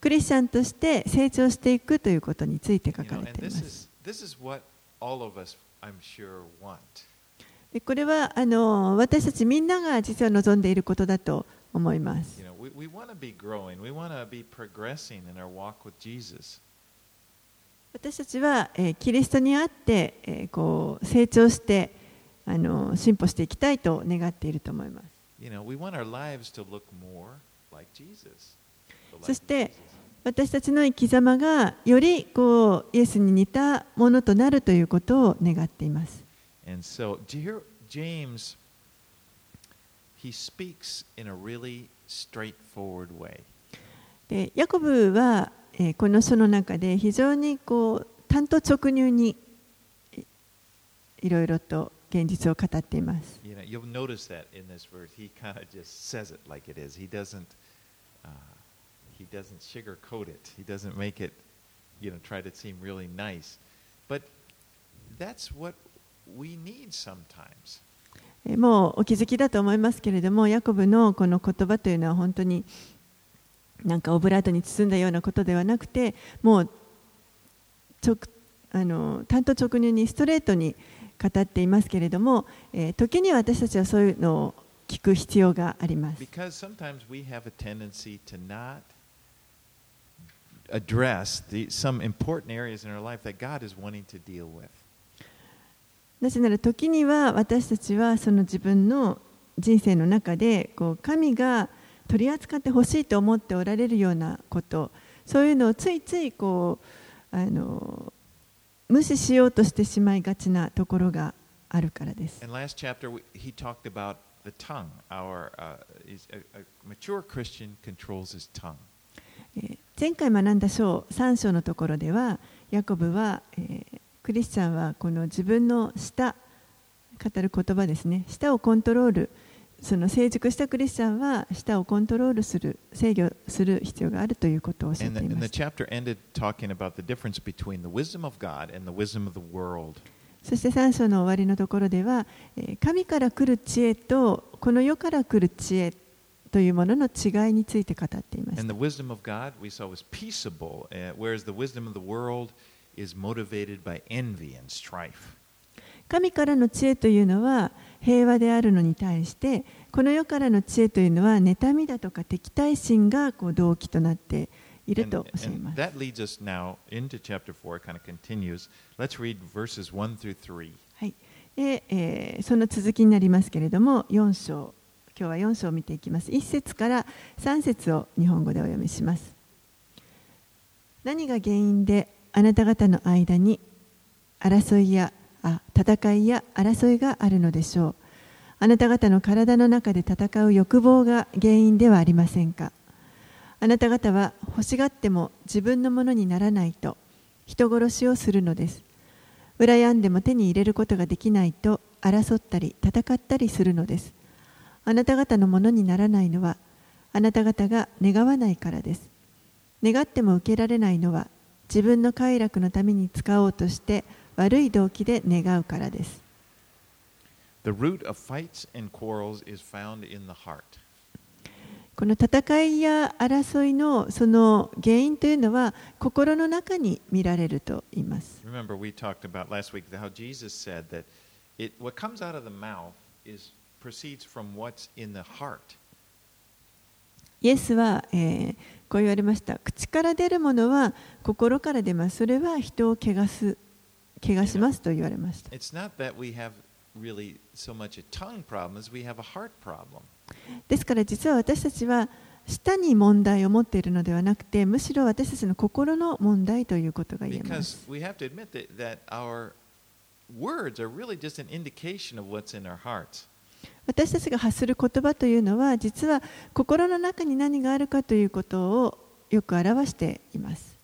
クリスチャンとして成長していくということについて書かれています。これは私たちみんなが実は望んでいることだと思います。私たちはキリストにあって成長して進歩していきたいと願っていると思います。そして私たちの生き様がよりこうイエスに似たものとなるということを願っています。で、ヤコブはこの書の中で非常にこう単刀直入にいろいろと現実を語っています You know, you'll notice that in this verse, he kind of just says it like it is. He doesn't, uh, he doesn't sugarcoat it. He doesn't make it, you know, try to seem really nice. But that's what we need sometimes. えーもうお気づきだと思いますけれどもヤコブのこの言葉というのは本当になんかオブラートに包んだようなことではなくてもう直あの単刀直入にストレートに語っていますけれども、えー時には私たちはそういうのを聞く必要があります。Address the, some important areas in our life that God is wanting to deal with. なぜなら時には私たちはその自分の人生の中でこう神が取り扱ってほしいと思っておられるようなことそういうのをついついこうあの無視しようとしてしまいがちなところがあるからです。前回学んだ章三章のところでは、ヤコブは、えー、クリスチャンはこの自分の舌語る言葉ですね、舌をコントロール。その成熟したクリスチャンは舌をコントロールする、制御する必要があるということをおって。そして3章の終わりのところでは、神から来る知恵とこの世から来る知恵というものの違いについて語っています。神からの知恵というのは、平和であるのに対してこの世からの知恵というのは妬みだとか敵対心がこう動機となっているとおっしゃい and ます。that leads us now into chapter 4, it kind of continues. Let's read verses 1 through 3. はいでえーその続きになりますけれども4章今日は4章を見ていきます1節から3節を日本語でお読みします何が原因であなた方の間に争いやあ戦いや争いがあるのでしょう。あなた方の体の中で戦う欲望が原因ではありませんか。あなた方は欲しがっても自分のものにならないと人殺しをするのです。羨んでも手に入れることができないと争ったり戦ったりするのです。あなた方のものにならないのはあなた方が願わないからです。願っても受けられないのは自分の快楽のために使おうとして悪い動機で願うからです The root of fights and quarrels is found in the heart. この戦いや争いのその原因というのは心の中に見られると言います Remember, we talked about last week how Jesus said that it, what comes out of the mouth is proceeds from what's in the heart. イエスは、えーこう言われました口から出るものは心から出ますそれは人を怪我す怪我しますと言われました。ですから実は私たちは舌に問題を持っているのではなくてむしろ私たちの心の問題ということが言えます。私たちが発する言葉というのは実は心の中に何があるかということをよく表しています。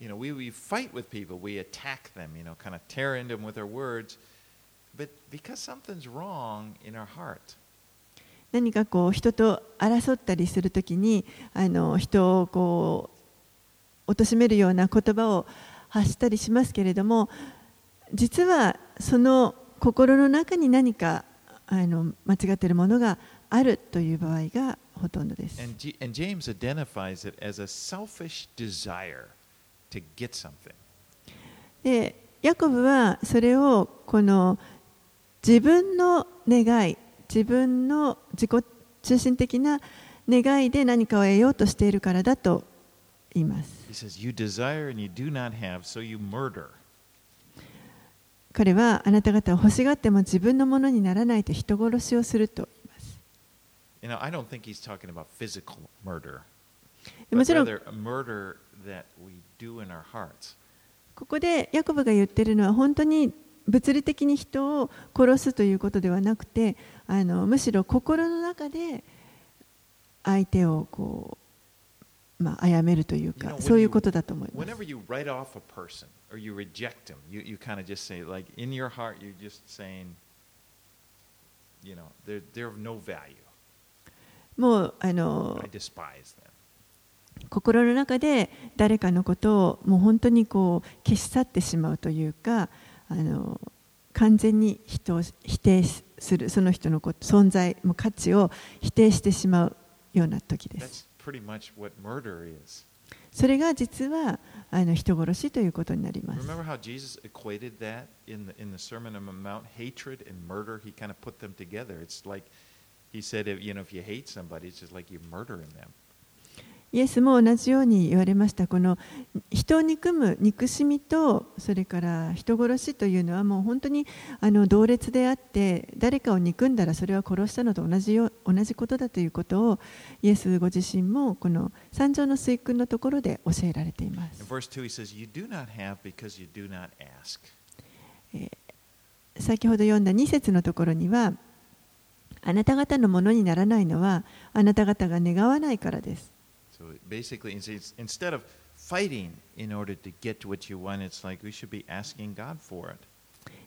何かこう人と争ったりするときにあの人をこう貶としめるような言葉を発したりしますけれども実はその心の中に何かあの間違っているものがあるという場合がほとんどです。and, James identifies it as a selfish desire to get something. でヤコブはそれをこの自分の願い自分の自己中心的な願いで何かを得ようとしているからだと言います。He says, You desire and you do not have, so you murder. 彼はあなた方は欲しがっても自分のものにならないと人殺しをすると。You know, I don't think he's talking about physical murder, もちろん rather a murder that we do in our hearts. ここでヤコブが言っているのは本当に物理的に人を殺すということではなくてあのむしろ心の中で相手をこう、まあ、殺めるという You か know, when そういう you- ことだと思います。Whenever you write off a person or you reject him, you, you kind of just say, like, in your heart, you're just saying, you know, they're, they're of no value. もうあの.心の中で誰かのことをもう本当にこう消し去ってしまうというかあの完全に人を否定するその人のこと存在もう価値を否定してしまうような時です.それが実はあの人殺しということになりますイエスも同じように言われました。この人を憎む憎しみとそれから人殺しというのはもう本当にあの同列であって誰かを憎んだらそれは殺したのと同じ,よ同じことだということをイエスご自身もこの三条の推訓のところで教えられています。先ほど読んだ2節のところにはあなた方のものにならないのは、あなた方が願わないからです。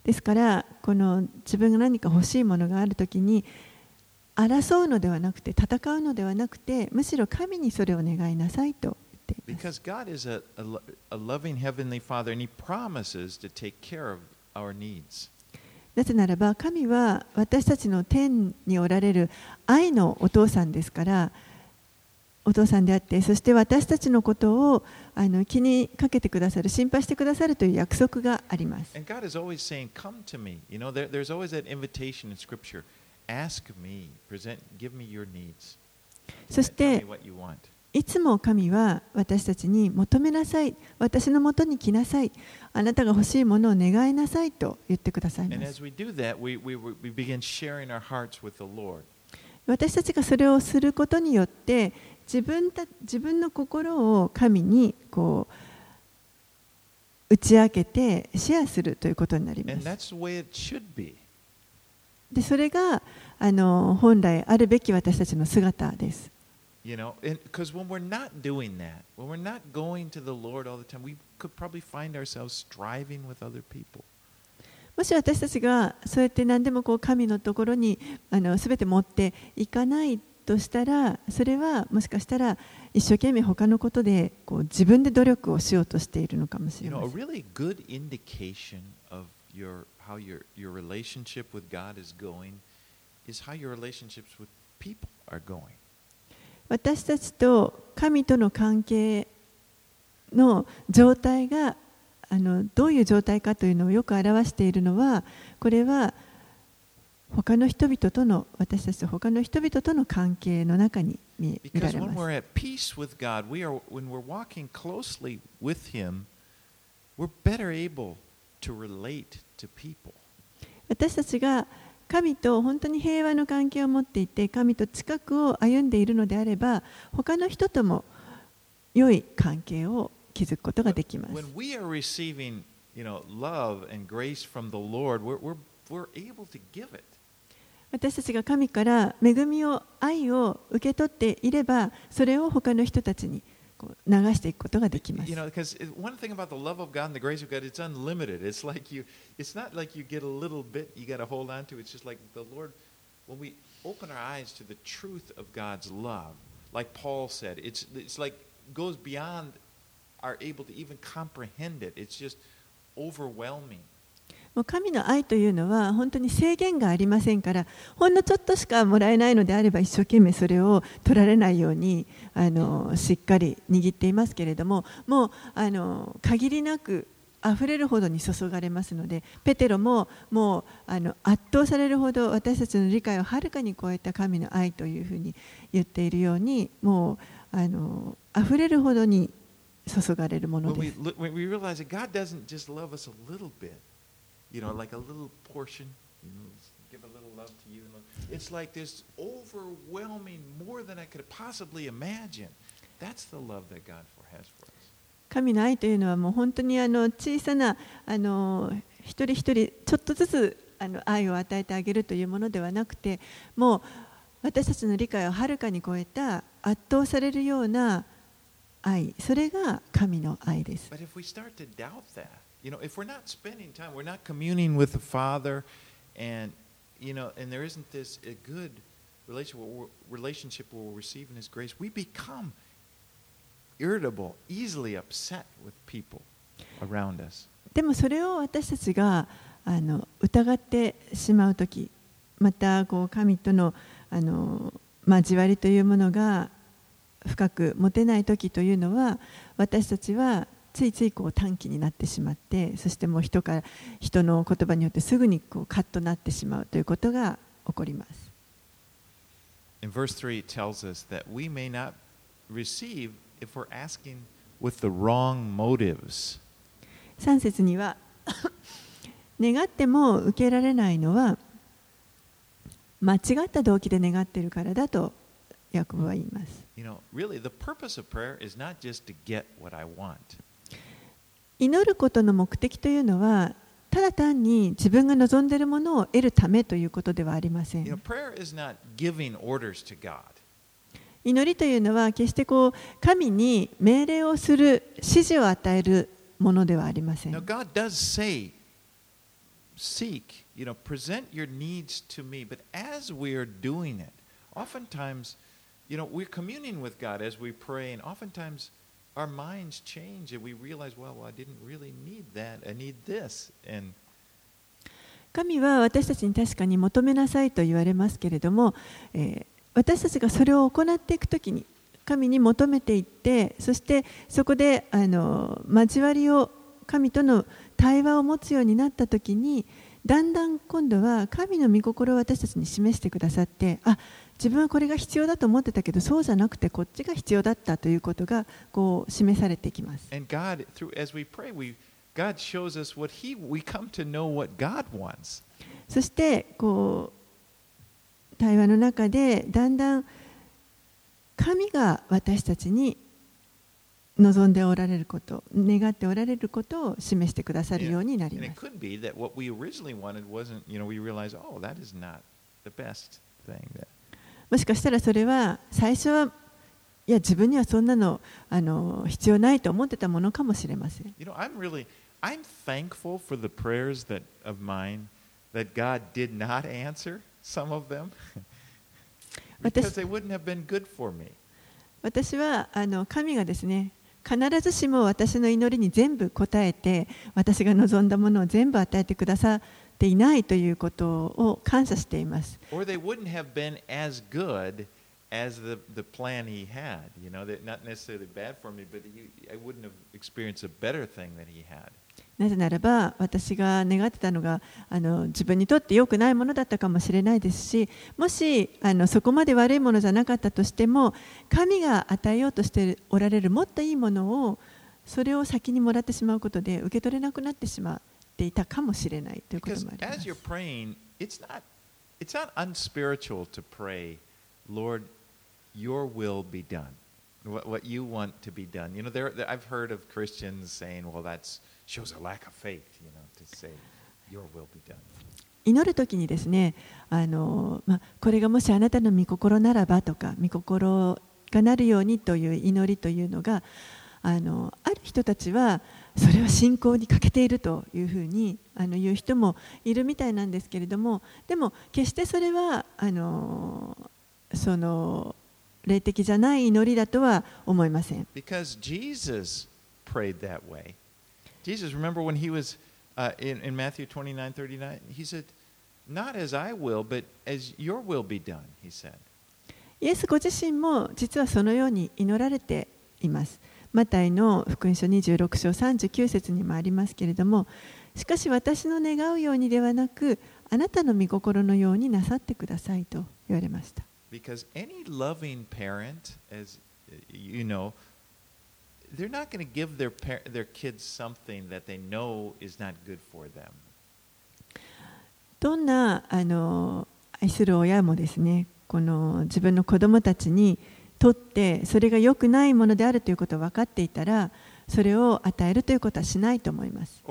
ですから、この自分が何か欲しいものがあるときに、争うのではなくて、戦うのではなくて、むしろ神にそれを願いなさいと言って。なぜならば神は私たちの天におられる愛のお父さんですからお父さんであってそして私たちのことをあの気にかけてくださる心配してくださるという約束があります。そしていつも神は私たちに求めなさい。私のもとに来なさい。あなたが欲しいものを願いなさいと言ってくださいます.私たちがそれをすることによって自分た自分の心を神にこう打ち明けてシェアするということになります.でそれがあの本来あるべき私たちの姿です You know, because when we're not doing that, when we're not going to the Lord all the time, we could probably find ourselves striving with other people. もし私たちがそうやって何でもこう神のところにあの全て持っていかないとしたらそれはもしかしたら一生懸命他のことでこう自分で努力をしようとしているのかもし You れ know, ま a せん。really good indication of your how your your relationship with God is going is how your relationships with people are going. 私たちと神との関係の状態があのどういう状態かというのをよく表しているのはこれは他の人々との私たちと他の人々との関係の中に見見ら Because れ when ます we're at peace with God, we are when we're walking closely with Him, we're better able to relate to people. 私たちが神と本当に平和の関係を持っていて神と近くを歩んでいるのであれば他の人とも良い関係を築くことができます.私たちが神から恵みを愛を受け取っていればそれを他の人たちに 流していくことができます You。know, because one thing about the love of God and the grace of God, it's unlimited. It's like you, it's not like you get a little bit you got to hold on to. It's just like the Lord, when we open our eyes to the truth of God's love, like Paul said, it's, it's like goes beyond our able to even comprehend it. It's just overwhelming. もう神の愛というのは本当に制限がありませんからほんのちょっとしかもらえないのであれば一生懸命それを取られないようにあのしっかり握っていますけれどももうあの限りなく溢れるほどに注がれますのでペテロももうあの圧倒されるほど私たちの理解をはるかに超えた神の愛というふうに言っているようにもうあの溢れるほどに注がれるものです。You know, like a little portion, you know, give a little love to you. It's like this overwhelming, more than I could possibly imagine. That's the love that God has for us. 神の愛というのはもう本当にあの小さなあの一人一人ちょっとずつあの愛を与えてあげるというものではなくてもう私たちの理解をはるかに超えた圧倒されるような愛それが神の愛です。But if we start to doubt that, you know, if we're not spending time, we're not communing with the Father, and you know, and there isn't this a good relationship where we're, relationship where we're receiving His grace, we become irritable, easily upset with people around us. でもそれを私たちがあの疑ってしまう時またこう神とのあの交わりというものが深く持てない時というのは私たちはついついこう短期になってしまってそしてもう人,から人の言葉によってすぐにこうカッとなってしまうということが起こります。3節には 願っても受けられないのは間違った動機で願っているからだとヤコブは言います。祈ることの目的というのはただ単に自分が望んでいるものを得るためということではありません。祈りというのは決してこう神に命令をする指示を与えるものではありませ Now, ん。God does say, seek, you know, present your needs to me. But as we are doing it, oftentimes, you know, we're communing with God as we pray, and oftentimes our minds change and we realize, well, well I didn't really need that. I need this. And 神は私たちに確かに求めなさいと言われますけれども、えー私たちがそれを行っていくときに神に求めていってそしてそこであの交わりを神との対話を持つようになったときにだんだん今度は神の御心を私たちに示してくださってあ自分はこれが必要だと思ってたけど、そうじゃなくて、こっちが必要だったということがこう示されていきます。そしてこう、対話の中で、だんだん神が私たちに望んでおられること、願っておられることを示してくださるようになります。もしかしたらそれは最初はいや自分にはそんなのあの必要ないと思ってたものかもしれません。you know, I'm really, I'm thankful for the prayers that of mine that God did not answer some of them because they wouldn't have been good for me. 私はあの神がですね必ずしも私の祈りに全部答えて私が望んだものを全部与えてくださっていないということを感謝しています。なぜならば私が願ってたのがあの自分にとって良くないものだったかもしれないですしもしあのそこまで悪いものじゃなかったとしても神が与えようとしておられるもっといいものをそれを先にもらってしまうことで受け取れなくなってしまう。っていたかもしれないということもあります it's not it's not unspiritual to pray, Lord, your will be done. What, what you want to be done. You know, there, there I've heard of Christians saying, well, that shows a lack of faith, you know, to say, your will be done. 祈る時にですねあの、まあ、これがもしあなたの御心ならばとか御心がなるようにという祈りというのがあのある人たちはそれは信仰に欠けているというふうにあの言う人もいるみたいなんですけれどもでも決してそれはあのその霊的じゃない祈りだとは思いません。Because Jesus prayed that way. Jesus, remember when he was uh, in, in Matthew 29 39? He said, Not as I will, but as your will be done, he said. イエスご自身も実はそのように祈られています。マタイの福音書26章39節にもありますけれども、しかし私の願うようにではなく、あなたの御心のようになさってくださいと言われました。Because any loving parent, as uh, you know, they're not going to give their, their kids something that they know is not good for them. どんなあの愛する親もですね、この自分の子供たちに取ってそれが良くないものであるということを分かっていたらそれを与えるということはしないと思います。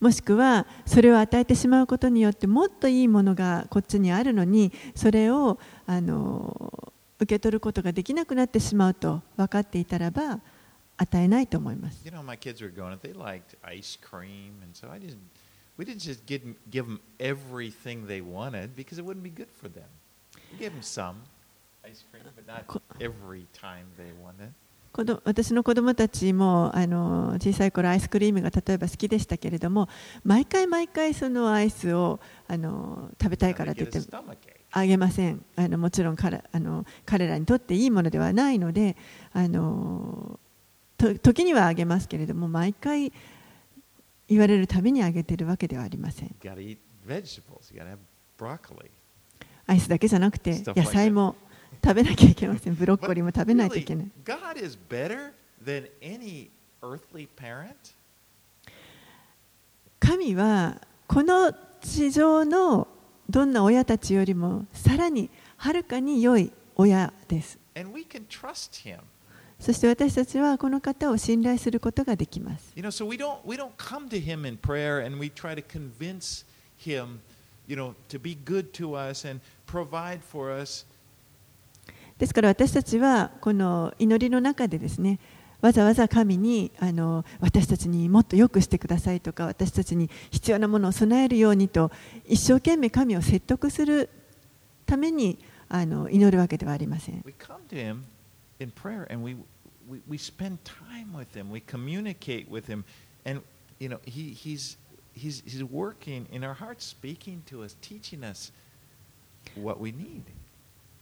もしくはそれを与えてしまうことによってもっといいものがこっちにあるのにそれをあの受け取ることができなくなってしまうと分かっていたらば与えないと思います。We didn't just give, give them everything they wanted because it wouldn't be good for them. We gave them some ice cream, but not every time they wanted. 子ど私の子供たちもあの小さい頃アイスクリームが例えば好きでしたけれども毎回毎回そのアイスをあの食べたいからといって.あげませんあのもちろん彼あの彼らにとっていいものではないのであのと時にはあげますけれども毎回言われるたびにあげてるわけではありません。アイスだけじゃなくて、野菜も 食べなきゃいけません。ブロッコリーも食べないといけない。神は、この地上のどんな親たちよりもさらにはるかに良い親です。そして私たちはこの方を信頼することができます You know, so we don't we don't come to him in prayer and we try to convince him, you know, to be good to us and provide for us. ですから私たちはこの祈りの中でですねわざわざ神にあの私たちにもっと良くしてくださいとか私たちに必要なものを備えるようにと一生懸命神を説得するためにあの祈るわけではありません We come to him in prayer and we we, we spend time with him. We communicate with him and you know, he he's he's he's working in our hearts, speaking to us, teaching us what we need.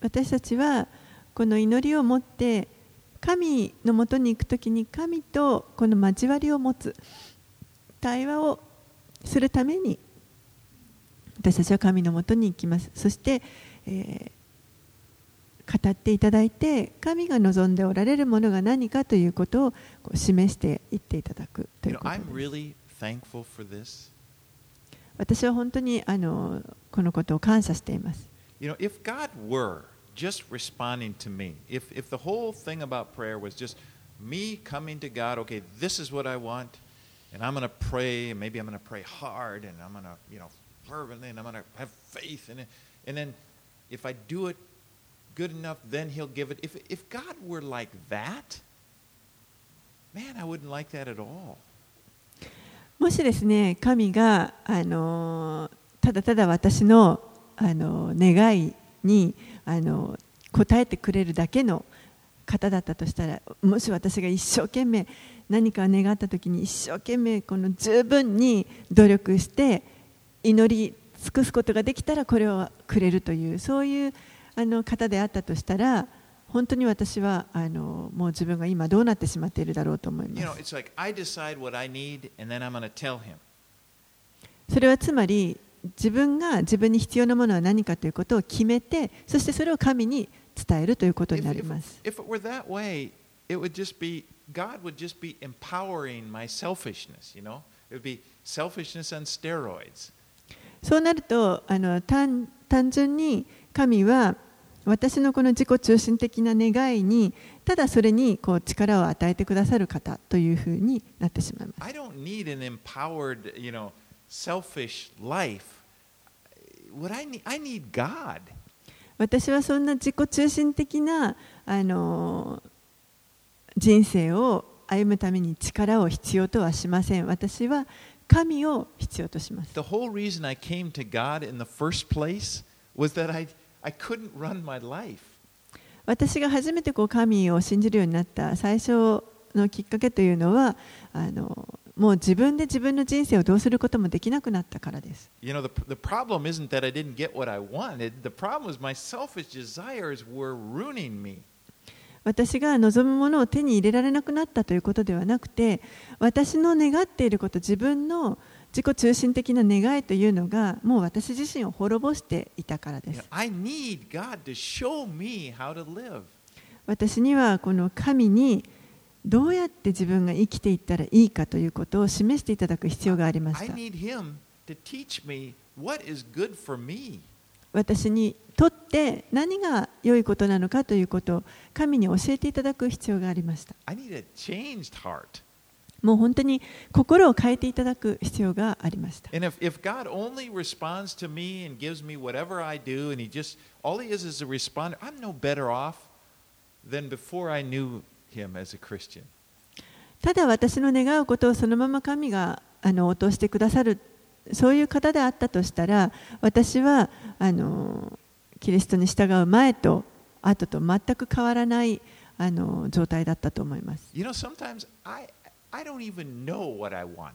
私たちはこの祈りを持って神のもとに行くときに神とこの交わりを持つ対話をするために私たちは神のもとに行きますそして、えー語っていただいて神が望んでおられるものが何かということをこう示していっていただくということです.私は本当にあのこのことを感謝しています You know, if God were just responding to me, if, if the whole thing about prayer was just me coming to God, okay, this is what I want, and I'm going to pray, and maybe I'm going to pray hard, and I'm going to, you know, fervently, and I'm going to have faith it, and then if I do it good enough, then He'll give it. If, if God were like that, man, I wouldn't like that at all. もしですね神があのただただ私のあの願いにあの応えてくれるだけの方だったとしたらもし私が一生懸命何かを願った時に一生懸命この十分に努力して祈り尽くすことができたらこれをくれるというそういうあの方であったとしたら、本当に私はあのもう自分が今どうなってしまっているだろうと思います。それはつまり、自分が自分に必要なものは何かということを決めて、そしてそれを神に伝えるということになります。そうな would just be empowering my selfishness, you know? It would be. 単純に神は私のこの自己中心的な願いにただそれにこう力を与えてくださる方というふうになってしまいます I don't need an empowered, you know, selfish life. What I need, I need God. 私はそんな自己中心的なあの人生を歩むために力を必要とはしません私は神を必要とします。私が初めて神を信じるようになった最初のきっかけというのはもう自分で自分の人生をどうすることもできなくなったから。です。私が望むものを手に入れられなくなったということではなくて私の願っていること自分の自己中心的な願いというのがもう私自身を滅ぼしていたからです。私にはこの神にどうやって自分が生きていったらいいかということを示していただく必要がありま I した私にとって何が良いことなのかということを神に教えていただく必要がありました。もう本当に心を変えていただく必要がありました。ただ私の願うことをそのまま神があの落としてくださる。そういう方であったとしたら私はあのキリストに従う前と後と全く変わらないあの状態だったと思います You know, sometimes I, I don't even know what I want.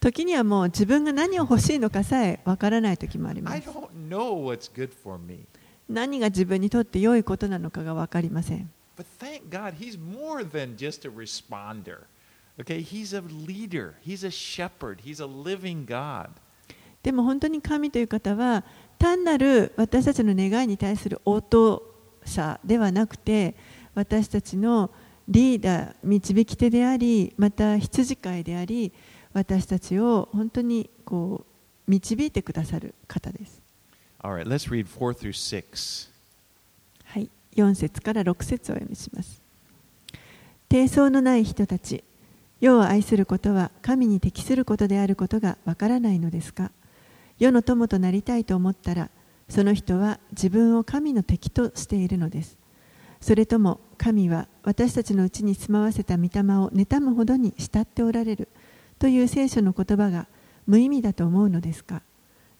時にはもう自分が何を欲しいのかさえわからない時もありま I す don't know what's good for me. 何が自分にとって良いことなのかが分かりません But thank God, He's more than just a responder. Okay, He's a leader, He's a shepherd, He's a living God. でも本当に神という方は単なる私たちの願いに対する応答者ではなくて私たちのリーダー導き手でありまた羊飼いであり私たちを本当にこう導いてくださる方です。All right, let's read 4 through 6. はい、4節から6節をお読みします。低層のない人たち、世を愛することは神に適することであることがわからないのですか？世の友となりたいと思ったら、その人は自分を神の敵としているのです。それとも神は私たちのうちに住まわせた御霊を妬むほどに慕っておられるという聖書の言葉が無意味だと思うのですか？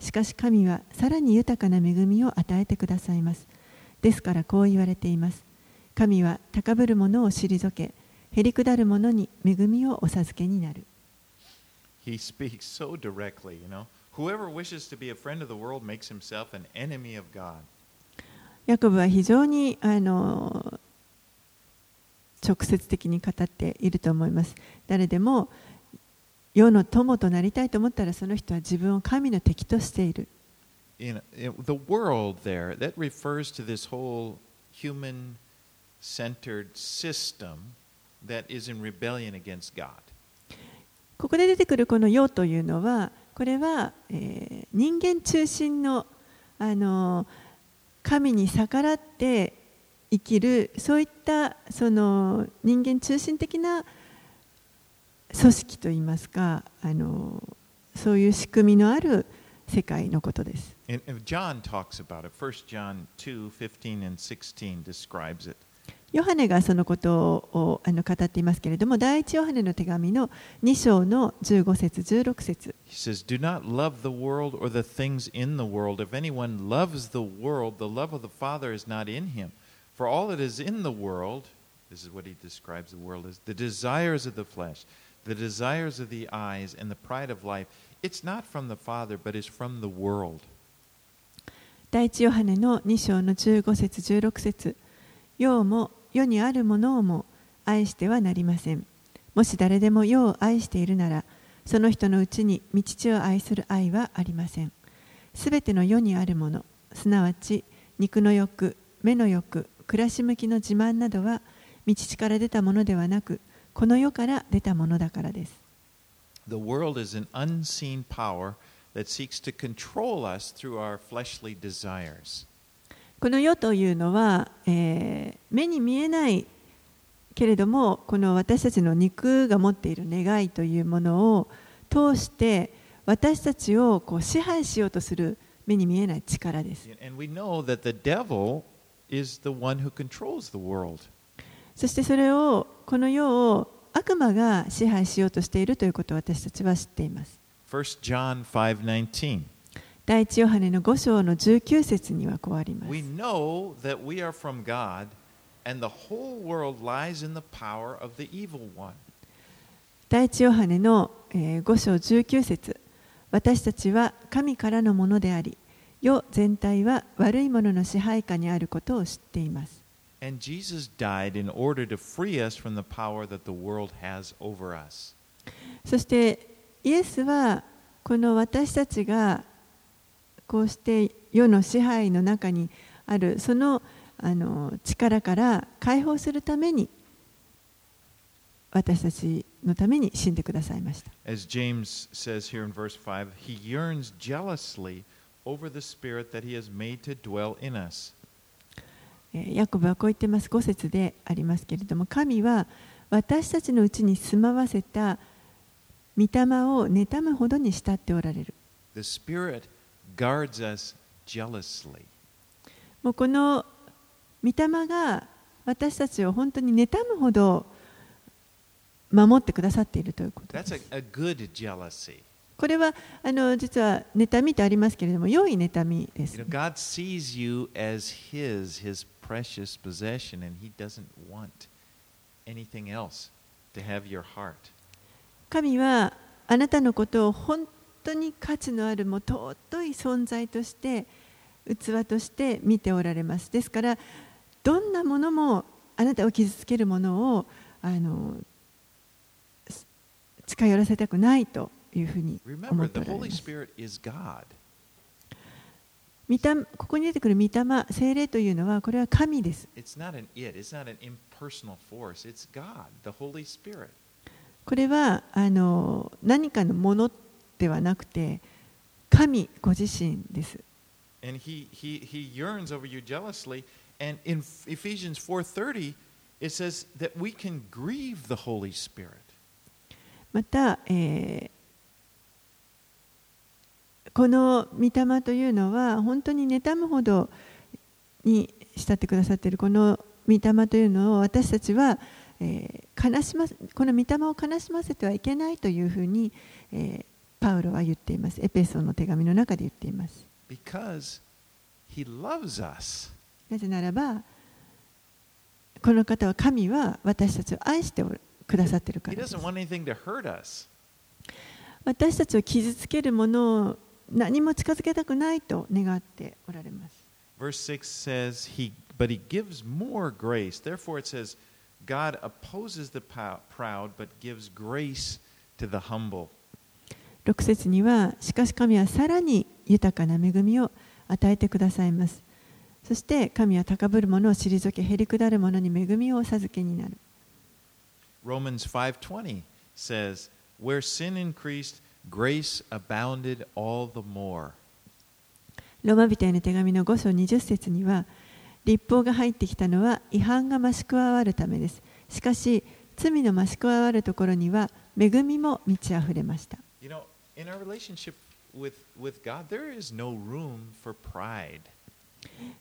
しかし神はさらに豊かな恵みを与えてくださいます。ですからこう言われています。神は高ぶる者を退け、へりくだる者に恵みをお授けになる。He speaks so directly, you know. Whoever wishes to be a friend of the world makes himself an enemy of God. ヤコブは非常にあの直接的に語っていると思います。誰でも世の友となりたいと思ったらその人は自分を神の敵としている。In, in the world there, that refers to this whole human centered system that is in rebellion against God. ここで出てくるこの世というのは、これは、えー人間中心のあの神に逆らって生きるそういったその人間中心的な組織といいますかあのそういう仕組みのある世界のことです。And, and John talks about it. 1 John 2 15 and 16 describes it. ヨハネがそのことをあの語っていますけれども、第一ヨハネの手紙の2章の15節16節 He says, Do not love the world or the things in the world. If anyone loves the world, the love of the Father is not in him. For all that is in the world, this is what he describes the world as the desires of the flesh, the desires of the eyes, and the pride of life, it's not from the Father, but is from the world. 第一ヨハネの2章の15節16節世も世にあるものをも愛してはなりません。もし誰でも世を愛しているならその人のうちに御父を愛する愛はありません。すべての世にあるものすなわち肉の欲目の欲暮らし向きの自慢などは御父から出たものではなくこの世から出たものだからです。The world is an unseen power that seeks to control us through our fleshly desires. この世というのは、えー目に見えないけれどもこの私たちの肉が持っている願いというものを通して私たちをこう支配しようとする目に見えない力です。そしてそれをこの世を悪魔が支配しようとしているということを私たちは知っています。1 John 5:19. 第一ヨハネの五章の十九節にはこうあります。第一ヨハネの五章十九節私たちは神からのものであり、世全体は悪いものの支配下にあることを知っています。そして、イエスはこの私たちがこうして世の支配の中にあるそのあの力から解放するために私たちのために死んでくださいました。As James says here in verse 5, he yearns jealously over the spirit that he has made to dwell in us. えーヤコブはこう言ってます5節でありますけれども神は私たちのうちに住まわせた御霊を妬むほどに慕っておられる The spirit もうこの御霊が私たちを本当に妬むほど守ってくださっているということです。これはあの実は妬みとありますけれども、良い妬みです、神はあなたのことを当に価値のあるもう尊い存在として器として見ておられます。ですからどんなものもあなたを傷つけるものをあのす近寄らせたくないというふうに思ってお the られます。ここに出てくる御霊精霊というのはこれは神です.これはあの何かのものではなくて神ご自身です And he, he, he yearns over you jealously. And in Ephesians 4.30, it says that we can grieve the Holy Spirit. また、えーこの御霊というのは本当に妬むほどに慕ってくださっているこの御霊というのを私たちは、えー悲しませこの御霊を悲しませてはいけないというふうに、えーパウロは言っていますエペソの手紙の中で言っています Because he loves us. なぜならばこの方は神は私たちを愛してくださっているからです doesn't want anything to hurt us. 私たちを傷つけるものを何も近づけたくないと願っておられます。Verse 6 says, he, But he gives more grace. Therefore, it says, God opposes the proud, but gives grace to the humble. 6節には、しかし神はさらに豊かな恵みを与えてくださいます。そして神は高ぶる者を退け、へりくだる者に恵みをお授けになる。Romans 5:20 says, "Where sin increased, grace abounded all the more." ローマ人への手紙の5章20節には、立法が入ってきたのは違反が増し加わるためです。しかし、罪の増し加わるところには恵みも満ち溢れました。You know,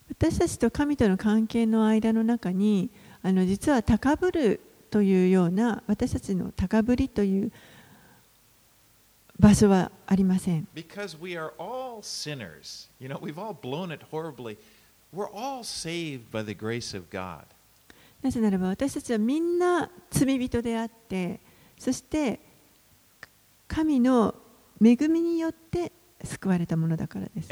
私たちと神との関係の間の中にあの実は高ぶるというような私たちの高ぶりという場所はありません。なぜならば私たちはみんな罪人であってそして神の恵みによって救われたものだからです.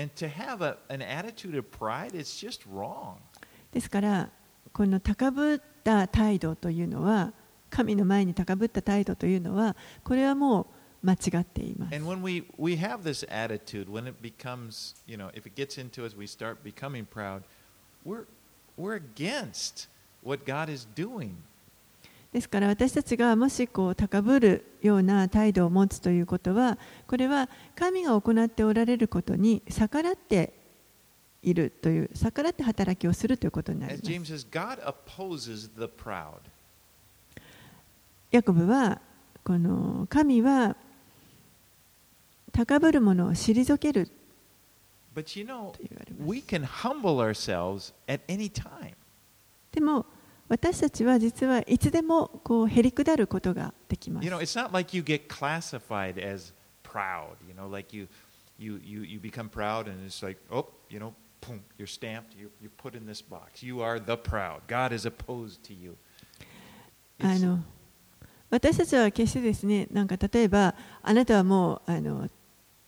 ですからこの高ぶった態度というのは神の前に高ぶった態度というのはこれはもう間違っています And when we, we have this attitude, when it becomes, you know, if it gets into us, we start becoming proud, we're, we're against what God is doing. ですから私たちがもしこう高ぶるような態度を持つということはこれは神が行っておられることに逆らっているという逆らって働きをするということになります。ヤコブはこの神は高ぶる者を退ける But you know, と言われます。we can humble ourselves at any time. でも私たちは実はいつでもこうへりくだることができます。私たちは決してですね、なんか例えば、あなたはもうあの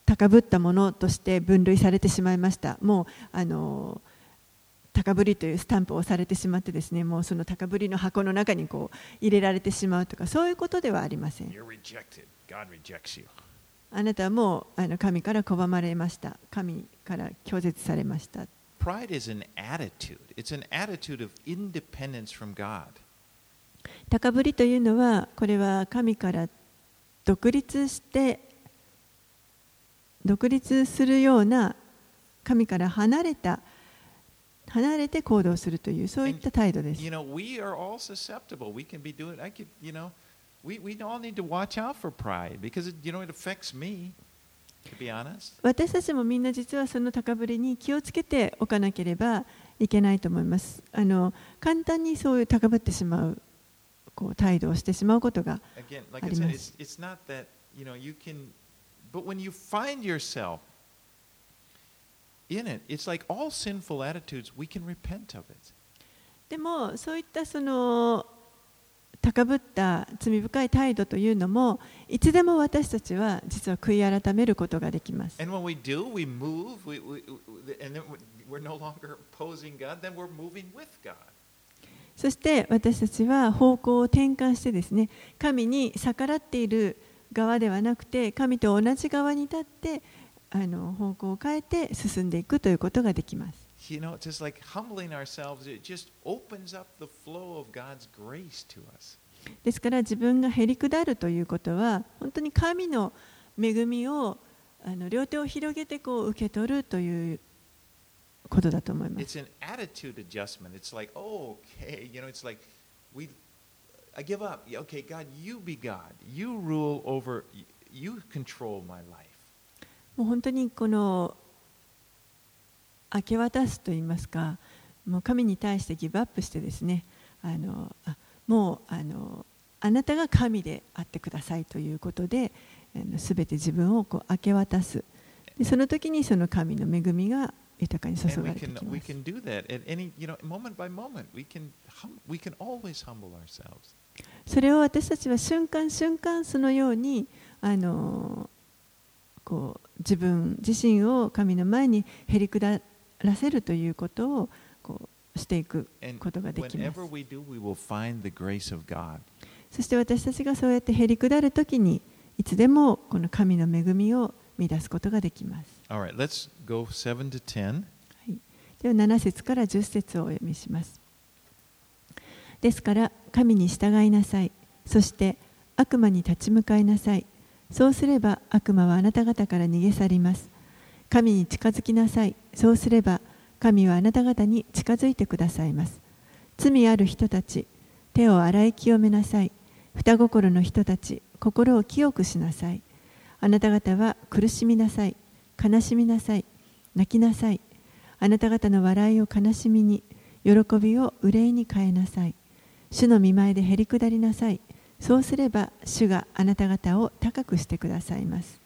高ぶったものとして分類されてしまいました。もうあの、高ぶりというスタンプを押されてしまってですね、もうその高ぶりの箱の中にこう入れられてしまうとかそういうことではありません。あなたはもうあの神から拒まれました。神から拒絶されました。Pride is an attitude. It's an attitude of independence from God. 高ぶりというのはこれは神から独立して独立するような神から離れた離れて行動するというそういった態度です。私たちもみんな実はその高ぶりに気をつけておかなければいけないと思います。あの簡単にそういう高ぶってしまう,こう態度をしてしまうことが。でもそういったその高ぶった罪深い態度というのもいつでも私たちは実は悔い改めることができます。そして私たちは方向を転換してですね神に逆らっている側ではなくて神と同じ側に立ってあの方向を変えて進んでいくということができます。ですから自分がへりくだるということは本当に神の恵みをあの両手を広げてこう受け取るということだと思います。もう本当にこの明け渡すと言いますかもう神に対してギブアップしてですねあのあもうあのあなたが神であってくださいということですべて自分をこう明け渡す。でその時にその神の恵みが豊かに注がれてきます.それを私たちは瞬間瞬間そのようにあのこう自分自身を神の前にへりくだらせるということをこうしていくことができます.そして私たちがそうやってへりくだるときにいつでもこの神の恵みを見出すことができます。All right, let's go 7 to 10. はい、では7節から10節をお読みします。ですから神に従いなさい。そして悪魔に立ち向かいなさい。そうすれば悪魔はあなた方から逃げ去ります。神に近づきなさい。そうすれば神はあなた方に近づいてくださいます。罪ある人たち、手を洗い清めなさい。双心の人たち、心を清くしなさい。あなた方は苦しみなさい。悲しみなさい。泣きなさい。あなた方の笑いを悲しみに、喜びを憂いに変えなさい。主の見前でへりくだりなさい。そうすれば、主があなた方を高くしてくださいます。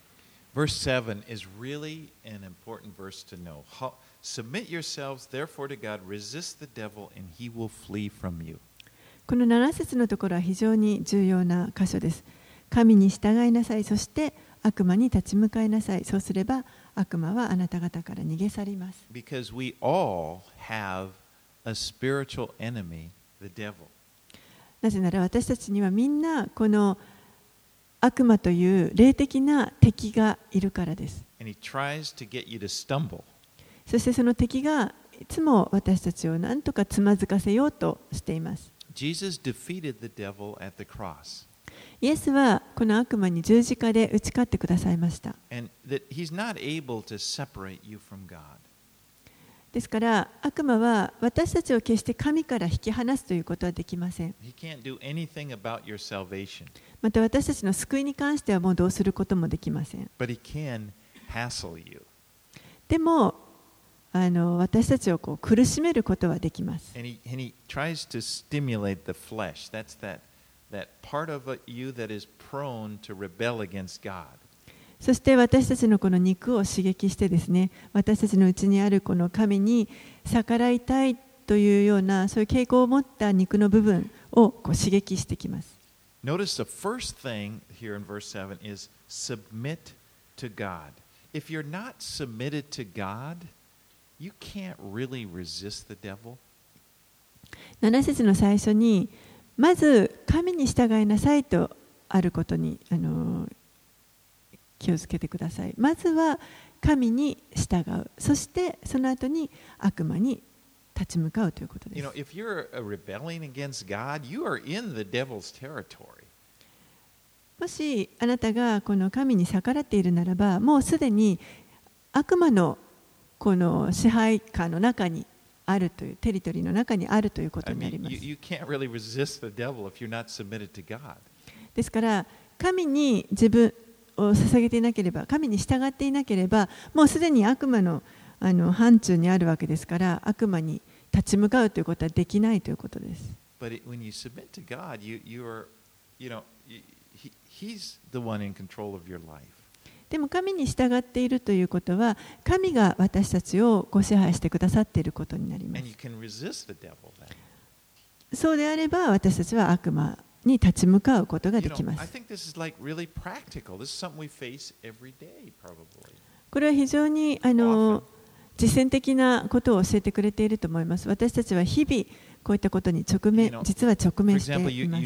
この7節のところは非常に重要な箇所です。神に従いなさい、そして悪魔に立ち向かいなさい、そうすれば悪魔はあなた方から逃げ去ります。Because we all have a spiritual enemy, the devil. なぜなら私たちにはみんなこの悪魔という霊的な敵がいるからです。そしてその敵がいつも私たちを何とかつまずかせようとしています。イエスはこの悪魔に十字架で打ち勝ってくださいました。ですから悪魔は私たちを決して神から引き離すということはできません。また私たちの救いに関してはもうどうすることもできません。でもあの私たちをこう苦しめることはできます。そして私たちのこの肉を刺激してですね私たちのうちにあるこの神に逆らいたいというようなそういう傾向を持った肉の部分をこう刺激してきます Notice the first thing here in verse 7 is submit to God. If you're not submitted to God, you can't really resist the devil. 7節の最初にまず神に従いなさいとあることにあの気をつけてください。まずは神に従う。そしてその後に悪魔に立ち向かうということです。もしあなたがこの神に逆らっているならばもうすでに悪魔のこの支配下の中にあるというテリトリーの中にあるということになります、ですから神に自分を捧げていなければ神に従っていなければもうすでに悪魔のあの範疇にあるわけですから悪魔に立ち向かうということはできないということです。But it, when you submit to God, you, you are, you know, y- he, He's the one in control of your life. でも神に従っているということは神が私たちをご支配してくださっていることになります。そうであれば私たちは悪魔に立ち向かうことができます。これは非常にあの実践的なことを教えてくれていると思います。私たちは日々こういったことに直面実は直面しています。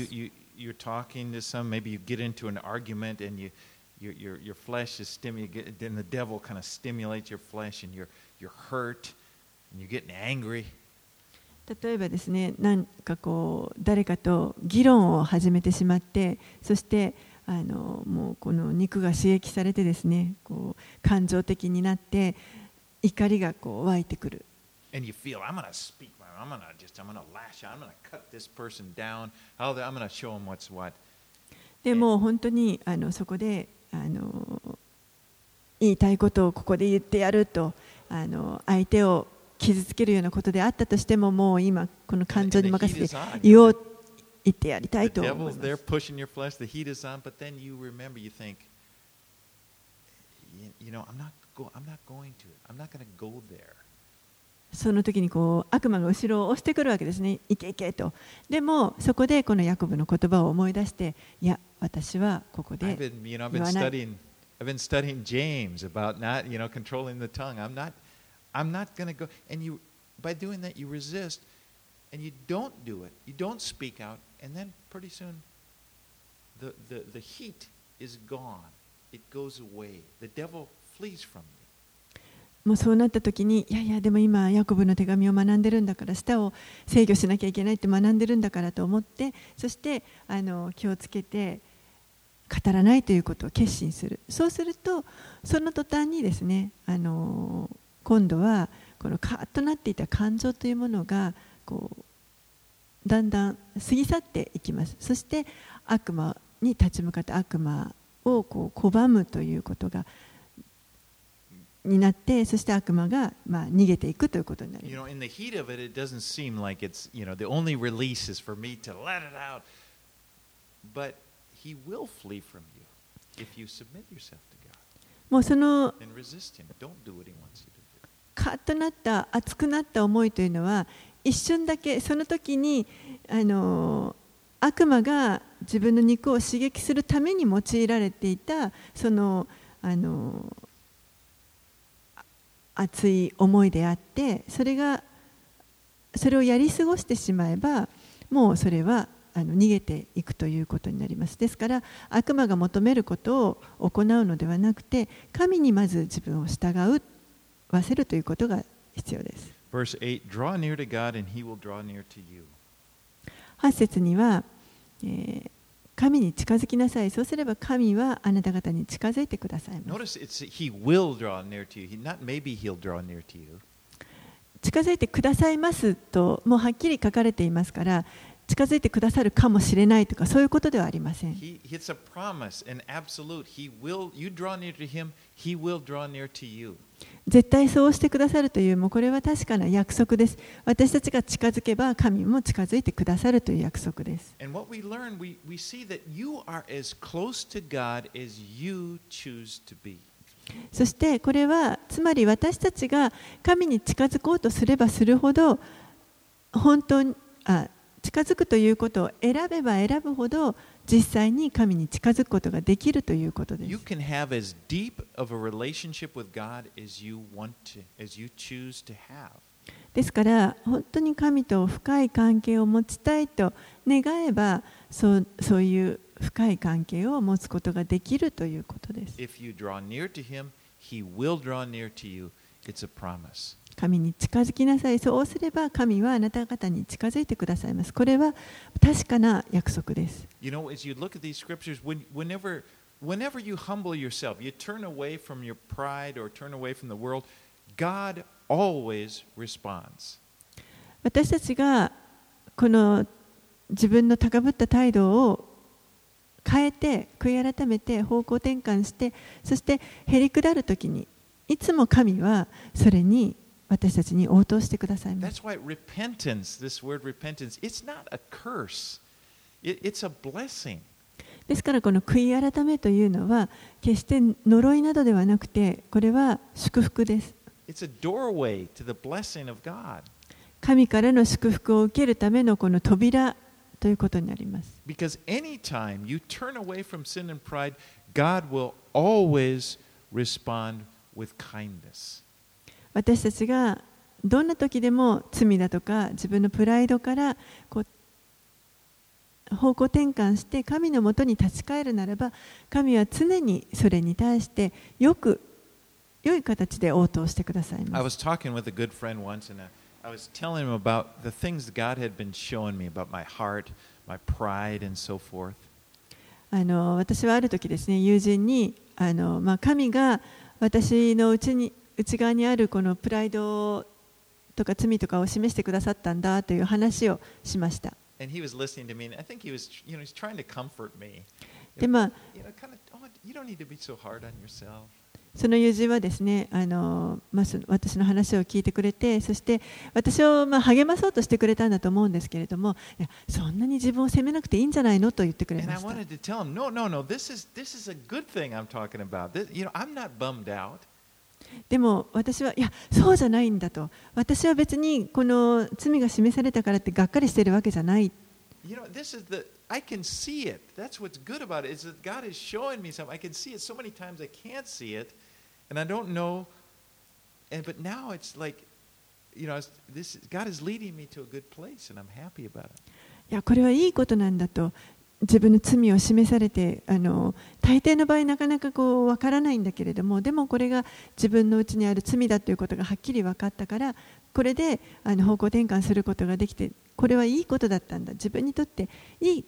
your, your, your flesh is stimulated, then the devil kind of stimulates your flesh and you're, you're hurt and you're getting angry. 例えばですね、なんかこう誰かと議論を始めてしまって、そしてあのもうこの肉が刺激されてですね、こう感情的になって怒りがこう湧いてくる。And you feel I'm gonna speak, I'm gonna just, I'm gonna lash out, I'm gonna cut this person down, I'm gonna show him what's what. でも本当にあのそこであの言いたいことをここで言ってやるとあの相手を傷つけるようなことであったとしても、もう今、この感情に任せて、言おう、言ってやりたいと。その時にこう悪魔が後ろを押してくるわけですね。いけいけと。でも、そこでこのヤコブの言葉を思い出して、いや、私はここで言わない。I've been, you know, I've been I'm not going to go. And you, by doing that, you resist, and you don't do it. You don't speak out, and then pretty soon, the the the heat is gone. It goes away. The devil flees from you. もうそうなった時に、いやいや、でも今、ヤコブの手紙を学んでるんだから、舌を制御しなきゃいけないって学んでるんだからと思って、そしてあの気をつけて語らないということを決心する。そうすると、その途端にですね、あの今度はこのカッとなっていた感情というものがこうだんだん過ぎ去っていきます。そして悪魔に立ち向かった悪魔をこう拒むということがになってそして悪魔がまあ逃げていくということになります。もうそのカッとなった熱くなった思いというのは一瞬だけその時にあの悪魔が自分の肉を刺激するために用いられていたそのあの熱い思いであってそれがそれをやり過ごしてしまえばもうそれはあの逃げていくということになります。ですから悪魔が求めることを行うのではなくて神にまず自分を従うわせるということが必要です。8節には、え、神に近づきなさい。そうすれば神はあなた方に近づいてくださいます。近づいてくださいますと、もうはっきり書かれていますから、近づいてくださるかもしれないとかそういうことではありません。絶対そうしてくださるという、もうこれは確かな約束です。私たちが近づけば神も近づいてくださるという約束です。そしてこれはつまり私たちが神に近づこうとすればするほど本当に近づくということを選べば選ぶほど実際に神に近づくことができるということで You す。can have as deep of a relationship with God as you want to, as you choose to have. ですから本当に神と深い関係を持ちたいと願えばそうそういう深い関係を持つことができるということです。If you draw near to him, he will draw near to you. It's a promise. 神に近づきなさい。そうすれば神はあなた方に近づいてくださいます。これは確かな約束です。You know, as you look at these scriptures, when, whenever, whenever you humble yourself, you turn away from your pride or turn away from the world, God always responds. 私たちがこの自分の高ぶった態度を変えて悔い改めて方向転換してそしてへりくだるときにいつも神はそれに私たちに応答してください。ですからこの悔い改めというのは決して呪いなどではなくてこれは祝福です。神からの祝福を受けるためのこの扉ということになります。私たちがどんな時でも罪だとか自分のプライドから方向転換して神のもとに立ち返るならば神は常にそれに対してよく良い形で応答してくださいます。あの私はある時ですね友人にあの、まあ、神が私のうちに内側にあるこのプライドとか罪とかを示してくださったんだという話をしました。でまあ oh. その友人はですねあの、まあ、私の話を聞いてくれてそして私をまあ励まそうとしてくれたんだと思うんですけれどもいやそんなに自分を責めなくていいんじゃないの？と言ってくれましたでも私はいやそうじゃないんだと。私は別にこの罪が示されたからってがっかりしているわけじゃない。いやこれはいいことなんだと。自分の罪を示されてあの大抵の場合なかなかこう分からないんだけれどもでもこれが自分のうちにある罪だということがはっきり分かったからこれであの方向転換することができてこれはいいことだったんだ自分にとっていい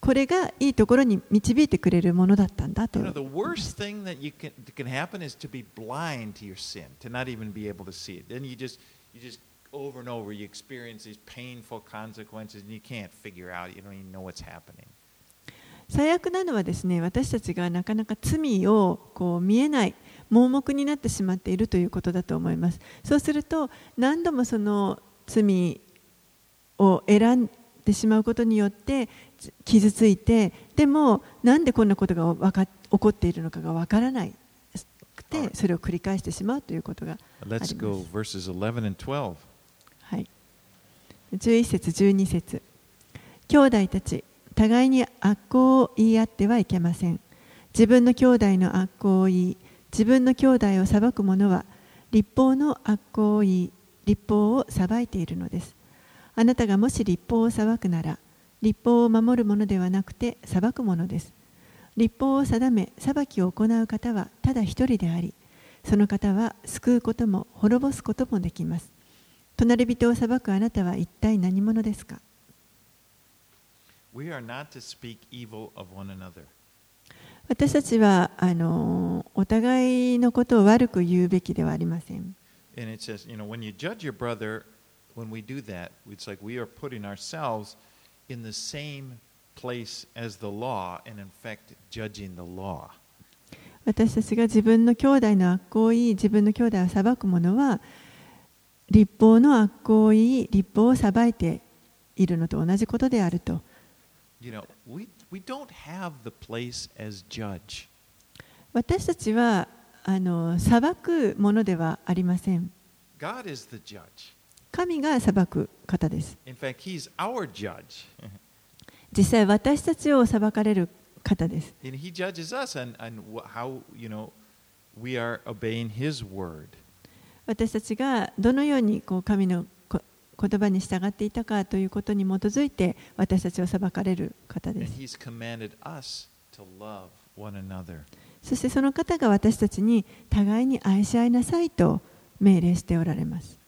これがいいところに導いてくれるものだったんだと You know, the worst thing that you can can happen is to be blind to your sin, to not even be able to see it. Then you just you just over and over you experience these painful consequences, and you can't figure out. You don't even know what's happening. 最悪なのはですね私たちがなかなか罪をこう見えない盲目になってしまっているということだと思いますそうすると何度もその罪を選んでしまうことによってつ傷ついてでもなんでこんなことがわか起こっているのかがわからないくてそれを繰り返してしまうということが Let's go verses 11 and 12. はい、11節12節。兄弟たち互いに悪行を言い合ってはいけません。自分の兄弟の悪行を言い自分の兄弟を裁く者は立法の悪行を言い立法を裁いているのです。あなたがもし立法を裁くなら立法を守るものではなくて裁くものです。立法を定め裁きを行う方はただ一人でありその方は救うことも滅ぼすこともできます。隣人を裁くあなたは一体何者ですか.私たちはあのお互いのことを悪く言うべきではありません。And it says, you know, when you judge your brother, when we do that, it's like we are putting ourselves in the same place as the law, and in fact, judging the law. 私たちが自分の兄弟の悪行を言い自分の兄弟を裁く者は立法の悪行を言い、立法を裁いているのと同じことであると。私たちはあの裁くものではありません。神が裁く方です。実際、私たちを裁かれる方です。私たちがどのようにこう神の言葉に従っていたかということに基づいて私たちを裁かれる方です。そしてその方が私たちに互いに愛し合いなさいと命令しておられます。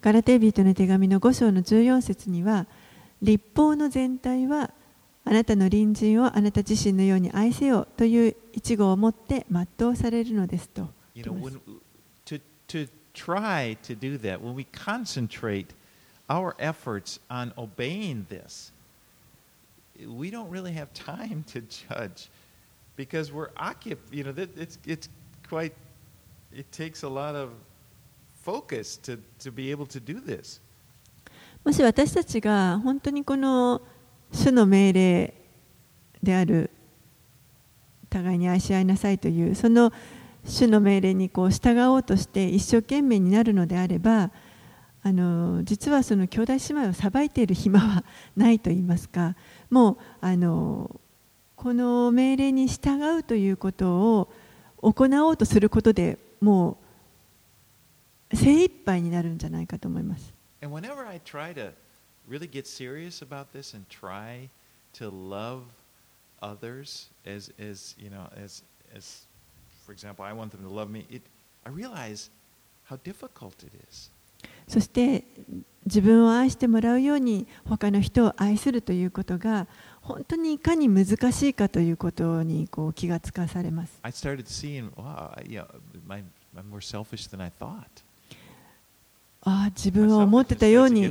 ガラテビートの手紙の5章の14節には立法の全体はあなたの隣人をあなた自身のように愛せよという一語をもって全うされるのですと You 言 know, when, to, to try to do that, when we concentrate our efforts on obeying this, we don't really have time to judge because we're occupied. You know, it's, it's quite, it takes a lot of focus to, to be able to do this. もし私たちが本当にこの主の命令である互いに愛し合いなさいというその主の命令にこう従おうとして一生懸命になるのであればあの実はその兄弟姉妹を裁いている暇はないと言いますかもうあのこの命令に従うということを行おうとすることでもう精一杯になるんじゃないかと思います。Really get serious about this and try to love others as, as you know, as, as, for example, I want them to love me, it, I realize how difficult it is. そして自分を愛してもらうように他の人を愛するということが本当にいかに難しいかということにこう気がつかされます。I started seeing, wow, I- yeah, my, I'm more selfish than I thought. あ自分は思ってたように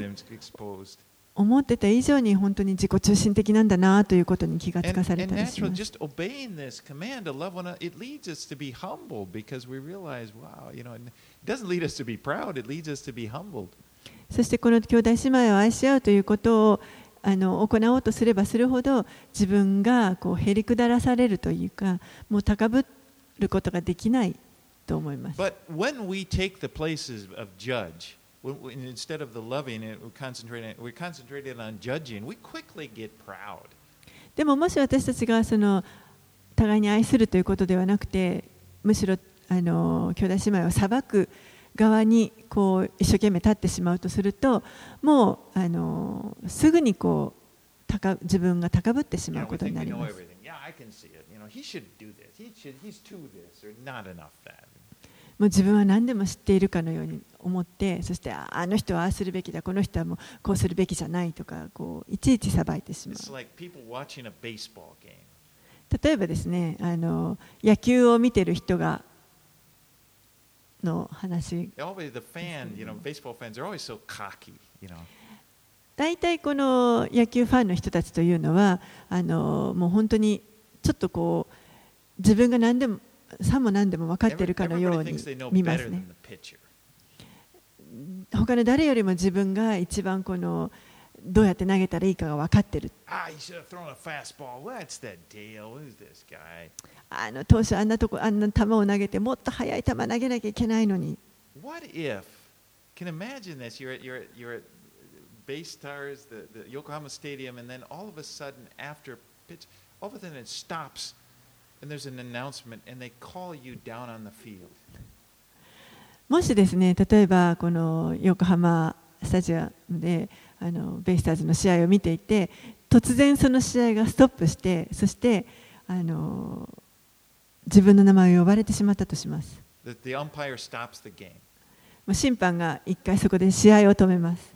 思ってた以上に本当に自己中心的なんだなということに気がつかされたりしす。そしてこの兄弟姉妹を愛し合うということをあの行おうとすればするほど自分がこうへりくだらされるというかもう高ぶることができないと思います。でももし私たちがその互いに愛するということではなくてむしろあの兄弟姉妹を裁く側にこう一生懸命立ってしまうとするともうあのすぐにこう高自分が高ぶってしまうことになります。もう自分は何でも知っているかのように思ってそしてあの人はああするべきだこの人はもうこうするべきじゃないとかこういちいちさばいてしまう。例えばですねあの野球を見てる人がの話。大体この野球ファンの人たちというのはあのもう本当にちょっとこう自分が何でもさも何でも分かっているかのように見ますね。他の誰よりも自分が一番このどうやって投げたらいいかが分かってる Ah? あの当初あんなとこあんな球を投げてもっと速い球投げなきゃいけないのに What if? Can imagine this? You're at you're at you're at Bay Stars, the, the Yokohama Stadium, and then all of a sudden, after pitch, all of a sudden it stops, and there's an announcement, and they call you down on the field. もしですね例えばこの横浜スタジアムであのベイスターズの試合を見ていて突然その試合がストップしてそしてあの自分の名前を呼ばれてしまったとします。審判が一回そこで試合を止めます.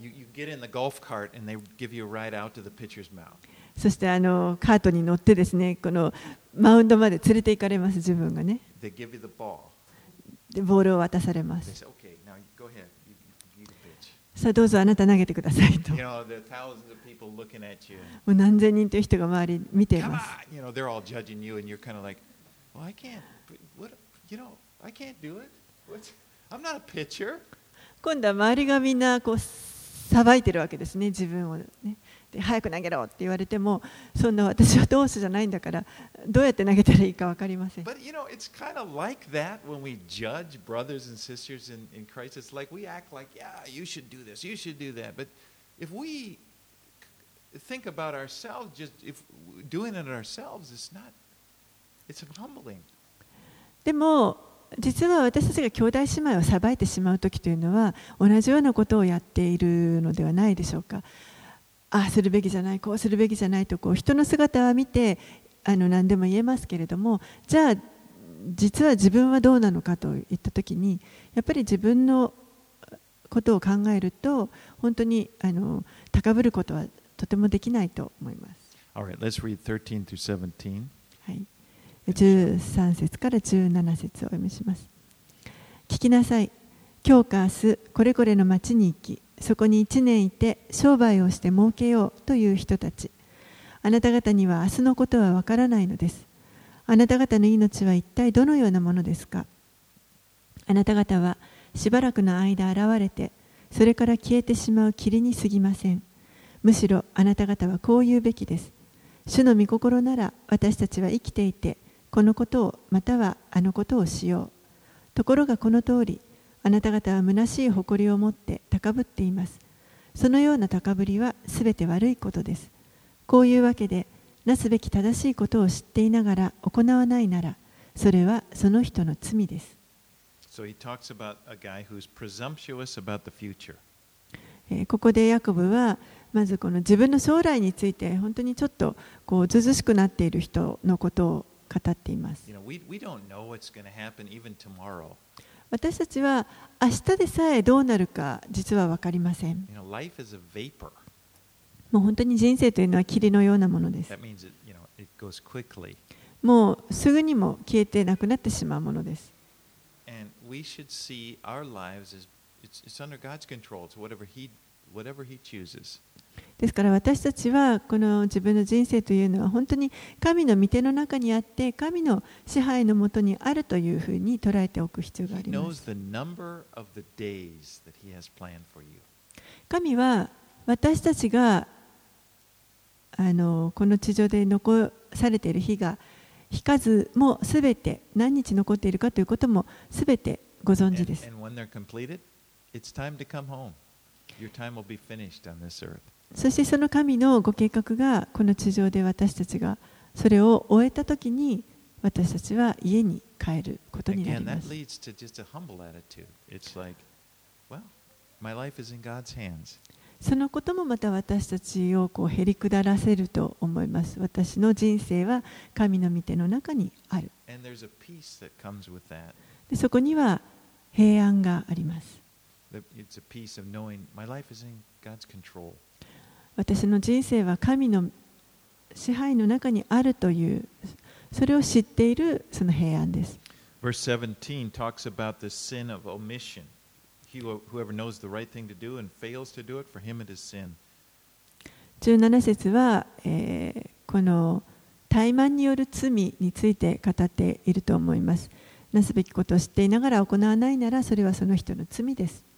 そしてあのカートに乗ってですねこのマウンドまで連れて行かれます自分がねでボールを渡されます。さあどうぞあなた投げてくださいと。もう何千人という人が周り見ています。今度は周りがみんなこう裁いてるわけですね、自分を。ねで早く投げろって言われてもそんな私は投手じゃないんだからどうやって投げたらいいか分かりません But you know, it's kind of like that when we judge brothers and sisters in, in Christ. It's like we act like, yeah, you should do this, you should do that. But if we think about ourselves, just if doing it ourselves, it's not. It's humbling. でも実は私たちが兄弟姉妹をさばいてしまう時というのは同じようなことをやっているのではないでしょうかああするべきじゃないこうするべきじゃないとこう人の姿は見てあの何でも言えますけれどもじゃあ実は自分はどうなのかといった時にやっぱり自分のことを考えると本当にあの高ぶることはとてもできないと思います。All right, let's read 13 through 17. はい、13節から17節をお読みします。聞きなさい。今日か明日、これこれの町に行き、そこに1年いて商売をして儲けようという人たち。あなた方には明日のことはわからないのです。あなた方の命は一体どのようなものですかあなた方はしばらくの間現れて、それから消えてしまう霧に過ぎません。むしろあなた方はこう言うべきです。主の御心なら私たちは生きていてこのことをまたはあのことをしようところがこの通りあなた方は虚しい誇りを持って高ぶっていますそのような高ぶりはすべて悪いことですこういうわけでなすべき正しいことを知っていながら行わないならそれはその人の罪です So he talks about a guy who's presumptuous about the future. えーここでヤコブはまずこの自分の将来について本当にちょっとこうずうずうしくなっている人のことを語っています You know, we, we don't know what's going to happen even tomorrow. 私たちは明日でさえどうなるか実は分かりません.もう本当に人生というのは霧のようなものです.もうすぐにも消えてなくなってしまうものですですから私たちはこの自分の人生というのは本当に神の御手の中にあって神の支配のもとにあるというふうに捉えておく必要があります。神は私たちがあのこの地上で残されている日が引かずもすべて何日残っているかということもすべてご存知です。そしてその神のご計画がこの地上で私たちがそれを終えた時に私たちは家に帰ることになります。そのこともまた私たちをこうへりくだらせると思います。私の人生は神の御手の中にある。でそこには平安があります。私の人生は神の支配の中にあるというそれを知っているその平安です。17節は、この怠慢による罪について語っていると思います。なすべきことを知っていながら行わないなら、それはその人の罪です。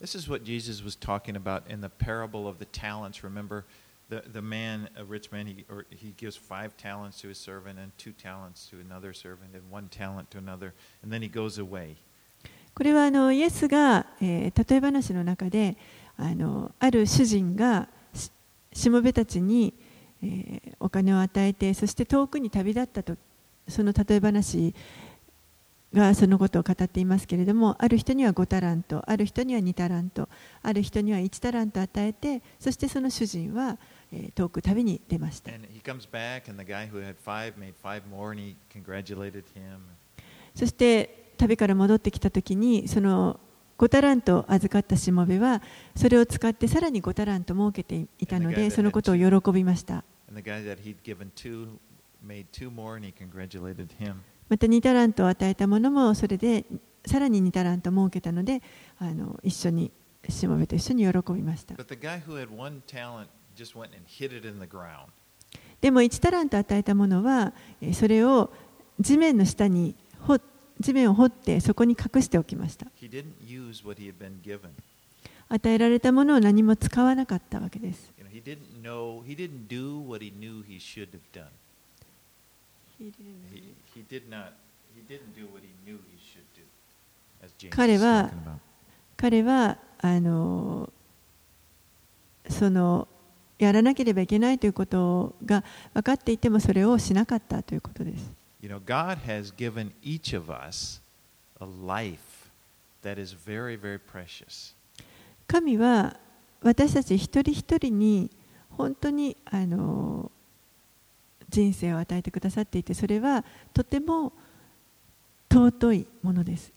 This is what Jesus was talking about in the parable of the talents. Remember, the, the man, a rich man, he, or he gives five talents to his servant, and two talents to another servant, and one talent to another, and then he goes away. これはあのイエスが、えー例え話の中であのある主人がししもべたちに、えーお金を与えてそして遠くに旅立ったとその例え話 がそのことを語っていますけれどもある人には5タラントある人には2タラントある人には1タラント与えてそしてその主人は、えー遠く旅に出ました.そして旅から戻ってきた時にその5タラント預かったしもべはそれを使ってさらに5タラント儲けていたのでそのことを喜びました。また2タラントを与えたものもそれでさらに2タラントを設けたのであの一緒にしもべと一緒に喜びました。でも1タラント与えたものはそれを地面の下に地面を掘ってそこに隠しておきました。与えられたものを何も使わなかったわけです。彼は彼はあのそのやらなければいけないということが分かっていてもそれをしなかったということです。神は私たち一人一人に本当にあの人生を与えてくださっていてそれはとても尊いものです。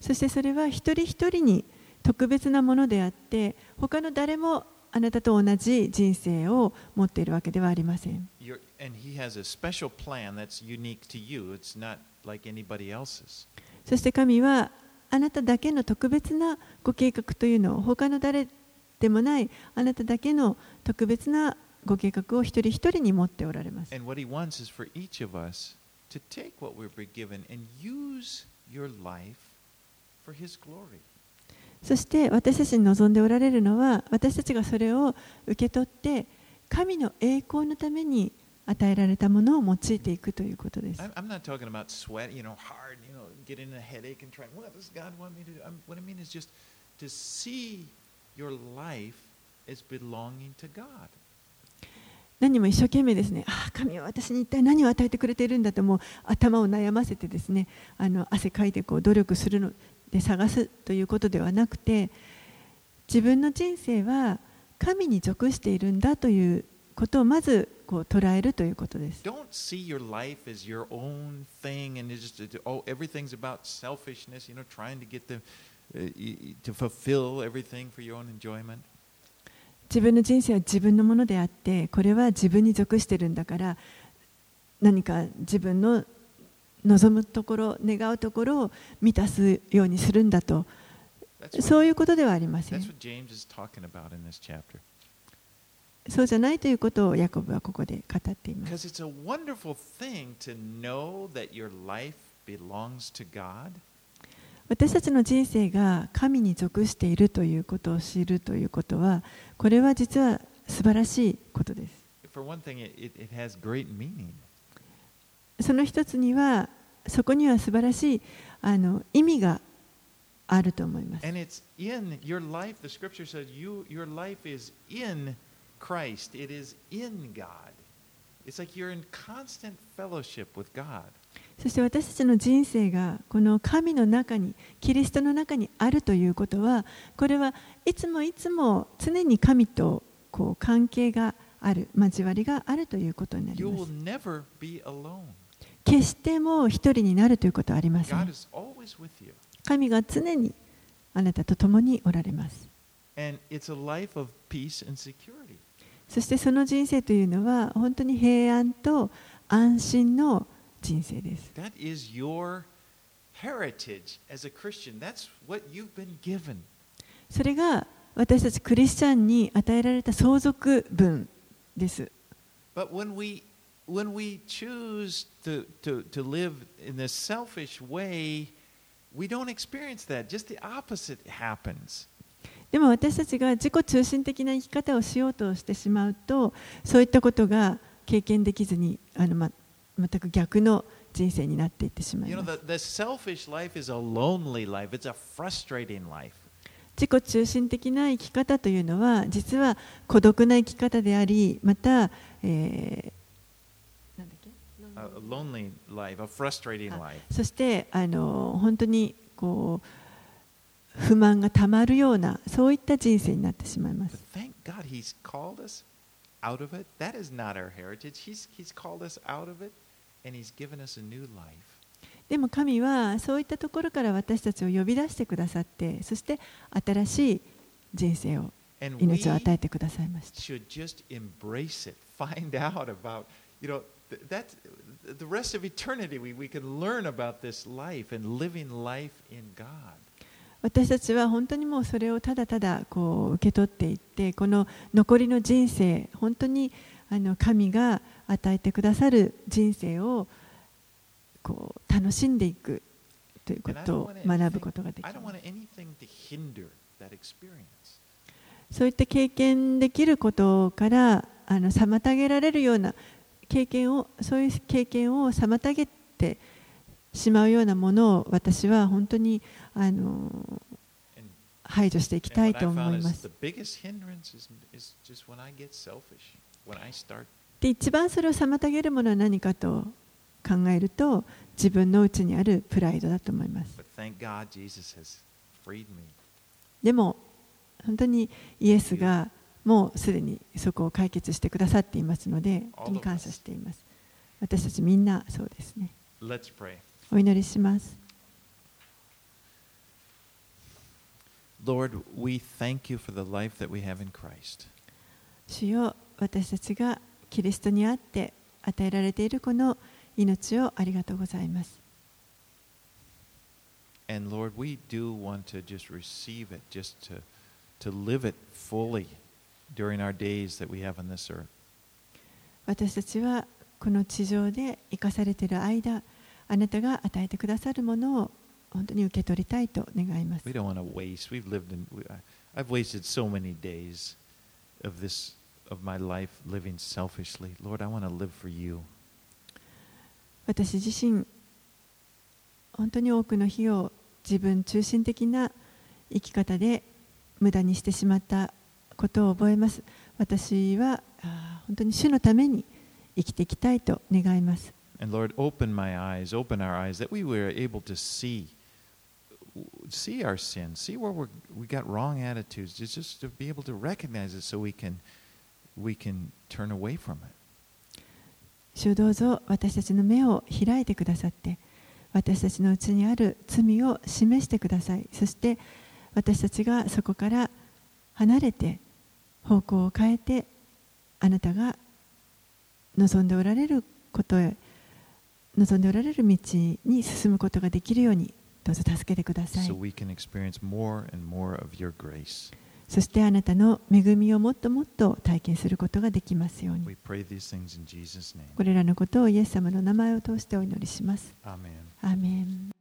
そしてそれは一人一人に特別なものであって他の誰もあなたと同じ人生を持っているわけではありません。そして神はあなただけの特別なご計画というのを他の誰でもないあなただけの特別なご計画を一人一人に持っておられます。そして私たちに望んでおられるのは私たちがそれを受け取って神の栄光のために与えられたものを用いていくということです。Getting a headache and trying, what does God want me to do? I'm, what I mean is just to see your life as belonging to God. 何も一生懸命ですね、ああ、神は私に一体何を与えてくれているんだともう頭を悩ませてですね、あの汗かいてこう努力するので探すということではなくて、自分の人生は神に属しているんだということをまずこう捉えるということです。自分の人生は自分のものであってこれは自分に属してるんだから何か自分の望むところ願うところを満たすようにするんだとそういうことではありません。そうじゃないということをヤコブはここで語っています。私たちの人生が神に属しているということを知るということは、これは実は素晴らしいことです。その一つには、そこには素晴らしいあの意味があると思います。そして私たちの人生がこの神の中に、キリストの中にあるということは、これはいつもいつも常に神とこう関係がある、交わりがあるということになります。決しても一人になるということはありません。神が常にあなたと共におられます。そしてその人生というのは本当に平安と安心の人生です。That is your heritage as a Christian. That's what you've been given. それが私たちクリスチャンに与えられた相続分です。But when we when we choose to, to, to live in this selfish way, we don't experience that. Just the opposite happens. でも私たちが自己中心的な生き方をしようとしてしまうとそういったことが経験できずにあの、ま、全く逆の人生になっていってしまいます.自己中心的な生き方というのは実は孤独な生き方でありまた、えー Ah. そしてあの本当にこう不満がたまるようなそういった人生になってしまいます。でも神はそういったところから私たちを呼び出してくださって、そして新しい人生を命を与えてくださいました。私たちは本当にもうそれをただただこう受け取っていってこの残りの人生本当にあの神が与えてくださる人生をこう楽しんでいくということを学ぶことができます。そういった経験できることからあの妨げられるような経験をそういう経験を妨げてしまうようなものを私は本当にあの排除していきたいと思いますで一番それを妨げるものは何かと考えると自分の内にあるプライドだと思います。でも本当にイエスがもうすでにそこを解決してくださっていますので本当に感謝しています。私たちみんなそうですね。お祈りします。主よ私たちがキリストにあって与えられているこの命をありがとうございます。私たちはこの地上で生かされている間、あなたが与えてくださるものを本当に受け取りたいと願います We don't want to waste. We've lived in. We, I've wasted so many days of this of my life living selfishly. Lord, I want to live for you. 私自身本当に多くの日を自分中心的な生き方で無駄にしてしまったことを覚えます私は本当に主のために生きていきたいと願います And Lord, open my eyes, open our eyes, that we were able to see, see our sin, see where we're, we got wrong attitudes, just, just to be able to recognize it, so we can, we can turn away from it. 主どうぞ私たちの目を開いてくださって私たちのうちにある罪を示してくださいそして私たちがそこから離れて方向を変えてあなたが望んでおられることへ望んでおられる道に進むことができるようにどうぞ助けてください。そして、あなたの恵みをもっともっと体験することができますように。これらのことをイエス様の名前を通してお祈りします。アーメン